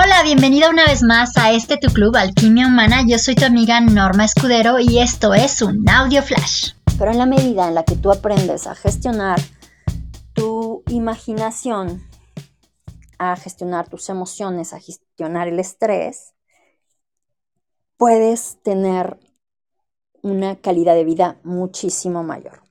Hola, bienvenida una vez más a este tu club Alquimia Humana. Yo soy tu amiga Norma Escudero y esto es un audio flash. Pero en la medida en la que tú aprendes a gestionar tu imaginación, a gestionar tus emociones, a gestionar el estrés, puedes tener una calidad de vida muchísimo mayor.